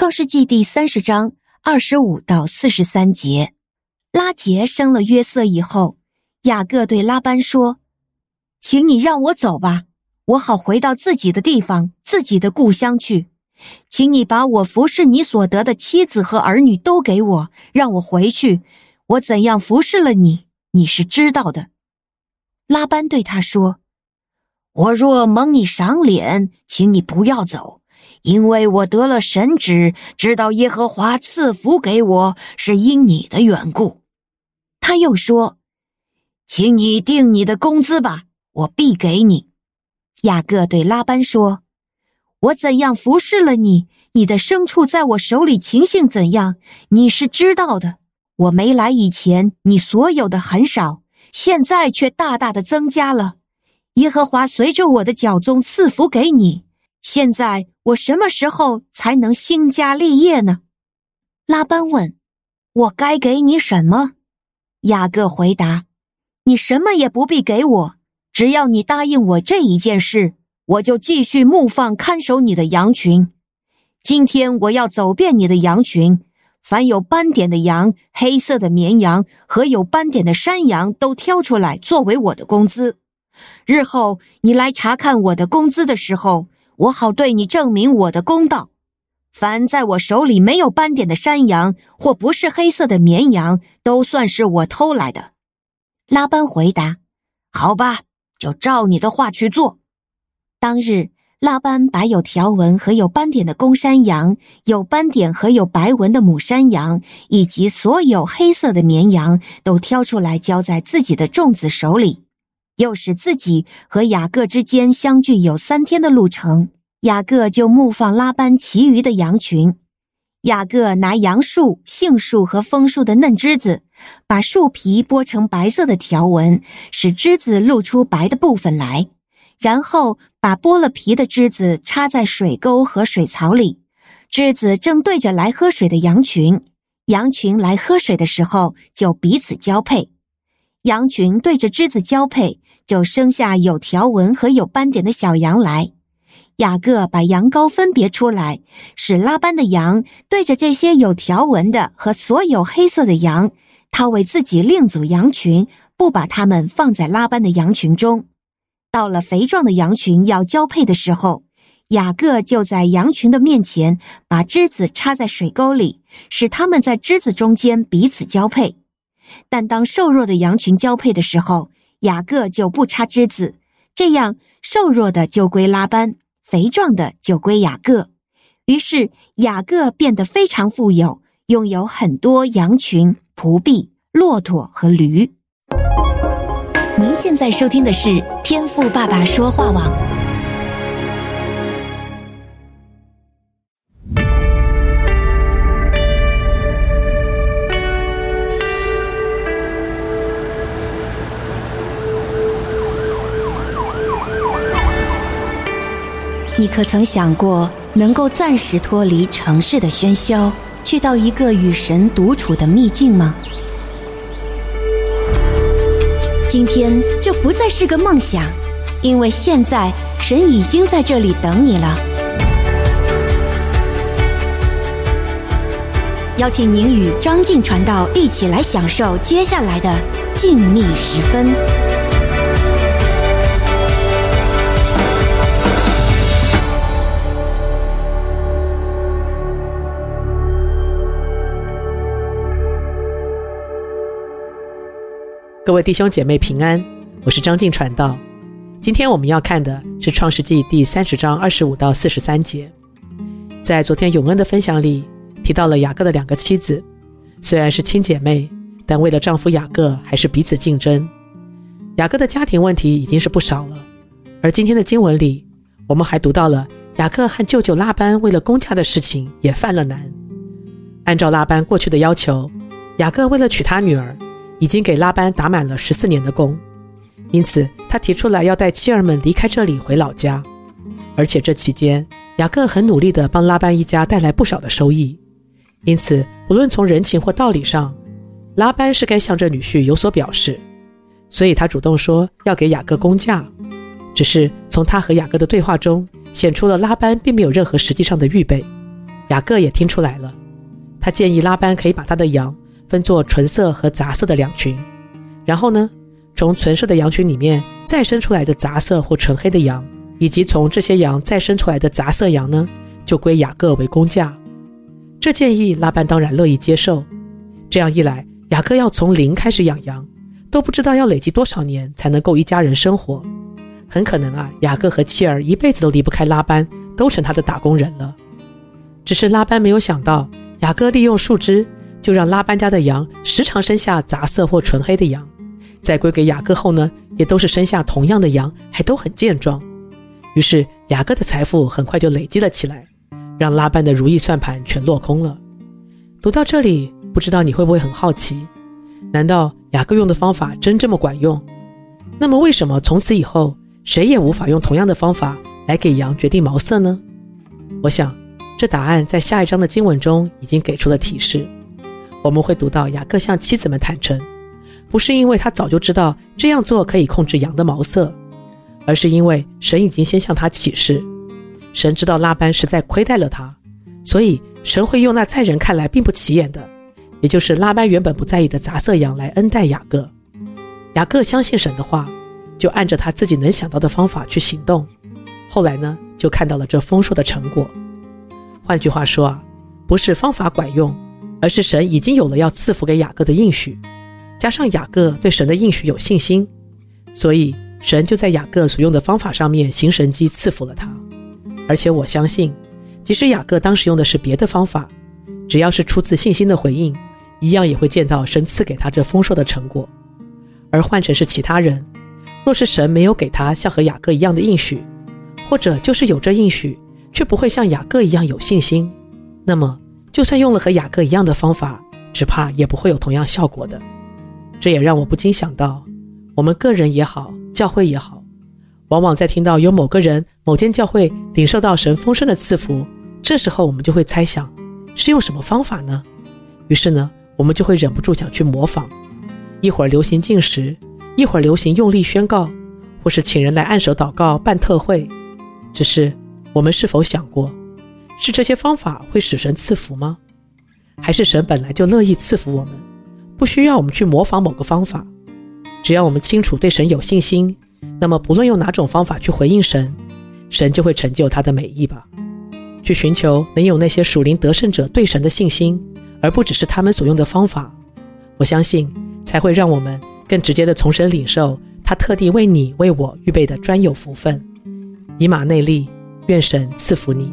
创世纪第三十章二十五到四十三节，拉结生了约瑟以后，雅各对拉班说：“请你让我走吧，我好回到自己的地方，自己的故乡去。请你把我服侍你所得的妻子和儿女都给我，让我回去。我怎样服侍了你，你是知道的。”拉班对他说：“我若蒙你赏脸，请你不要走。”因为我得了神旨，知道耶和华赐福给我，是因你的缘故。他又说：“请你定你的工资吧，我必给你。”雅各对拉班说：“我怎样服侍了你，你的牲畜在我手里情形怎样，你是知道的。我没来以前，你所有的很少，现在却大大的增加了。耶和华随着我的脚踪赐福给你。”现在我什么时候才能兴家立业呢？拉班问：“我该给你什么？”雅各回答：“你什么也不必给我，只要你答应我这一件事，我就继续牧放看守你的羊群。今天我要走遍你的羊群，凡有斑点的羊、黑色的绵羊和有斑点的山羊都挑出来作为我的工资。日后你来查看我的工资的时候。”我好对你证明我的公道。凡在我手里没有斑点的山羊，或不是黑色的绵羊，都算是我偷来的。拉班回答：“好吧，就照你的话去做。”当日，拉班把有条纹和有斑点的公山羊、有斑点和有白纹的母山羊，以及所有黑色的绵羊，都挑出来交在自己的众子手里。又使自己和雅各之间相距有三天的路程，雅各就牧放拉班其余的羊群。雅各拿杨树、杏树和枫树的嫩枝子，把树皮剥成白色的条纹，使枝子露出白的部分来，然后把剥了皮的枝子插在水沟和水槽里。枝子正对着来喝水的羊群，羊群来喝水的时候就彼此交配。羊群对着枝子交配，就生下有条纹和有斑点的小羊来。雅各把羊羔分别出来，使拉班的羊对着这些有条纹的和所有黑色的羊，他为自己另组羊群，不把它们放在拉班的羊群中。到了肥壮的羊群要交配的时候，雅各就在羊群的面前把枝子插在水沟里，使它们在枝子中间彼此交配。但当瘦弱的羊群交配的时候，雅各就不插枝子，这样瘦弱的就归拉班，肥壮的就归雅各。于是雅各变得非常富有，拥有很多羊群、仆婢、骆驼和驴。您现在收听的是天赋爸爸说话网。你可曾想过，能够暂时脱离城市的喧嚣，去到一个与神独处的秘境吗？今天就不再是个梦想，因为现在神已经在这里等你了。邀请您与张静传道一起来享受接下来的静谧时分。各位弟兄姐妹平安，我是张静传道。今天我们要看的是《创世纪》第三十章二十五到四十三节。在昨天永恩的分享里提到了雅各的两个妻子，虽然是亲姐妹，但为了丈夫雅各还是彼此竞争。雅各的家庭问题已经是不少了，而今天的经文里，我们还读到了雅各和舅舅拉班为了公家的事情也犯了难。按照拉班过去的要求，雅各为了娶他女儿。已经给拉班打满了十四年的工，因此他提出来要带妻儿们离开这里回老家，而且这期间雅各很努力地帮拉班一家带来不少的收益，因此不论从人情或道理上，拉班是该向这女婿有所表示，所以他主动说要给雅各工价，只是从他和雅各的对话中显出了拉班并没有任何实际上的预备，雅各也听出来了，他建议拉班可以把他的羊分作纯色和杂色的两群，然后呢，从纯色的羊群里面再生出来的杂色或纯黑的羊，以及从这些羊再生出来的杂色羊呢，就归雅各为公价。这建议拉班当然乐意接受。这样一来，雅各要从零开始养羊，都不知道要累积多少年才能够一家人生活。很可能啊，雅各和妻儿一辈子都离不开拉班，都成他的打工人了。只是拉班没有想到，雅各利用树枝，就让拉班家的羊时常生下杂色或纯黑的羊，在归给雅各后呢，也都是生下同样的羊，还都很健壮。于是雅各的财富很快就累积了起来，让拉班的如意算盘全落空了。读到这里，不知道你会不会很好奇？难道雅各用的方法真这么管用？那么为什么从此以后谁也无法用同样的方法来给羊决定毛色呢？我想。这答案在下一章的经文中已经给出了提示。我们会读到雅各向妻子们坦诚，不是因为他早就知道这样做可以控制羊的毛色，而是因为神已经先向他启示，神知道拉班实在亏待了他，所以神会用那在人看来并不起眼的，也就是拉班原本不在意的杂色羊来恩待雅各。雅各相信神的话，就按着他自己能想到的方法去行动。后来呢，就看到了这丰硕的成果。换句话说啊，不是方法管用，而是神已经有了要赐福给雅各的应许，加上雅各对神的应许有信心，所以神就在雅各所用的方法上面行神迹赐福了他。而且我相信，即使雅各当时用的是别的方法，只要是出自信心的回应，一样也会见到神赐给他这丰硕的成果。而换成是其他人，若是神没有给他像和雅各一样的应许，或者就是有这应许，却不会像雅各一样有信心，那么就算用了和雅各一样的方法，只怕也不会有同样效果的。这也让我不禁想到，我们个人也好，教会也好，往往在听到有某个人、某间教会领受到神丰盛的赐福，这时候我们就会猜想，是用什么方法呢？于是呢，我们就会忍不住想去模仿，一会儿流行进食，一会儿流行用力宣告，或是请人来按手祷告、办特会，只是。我们是否想过，是这些方法会使神赐福吗？还是神本来就乐意赐福我们，不需要我们去模仿某个方法？只要我们清楚对神有信心，那么不论用哪种方法去回应神，神就会成就他的美意吧。去寻求能有那些属灵得胜者对神的信心，而不只是他们所用的方法。我相信才会让我们更直接的从神领受他特地为你为我预备的专有福分，以马内利。愿神赐福你。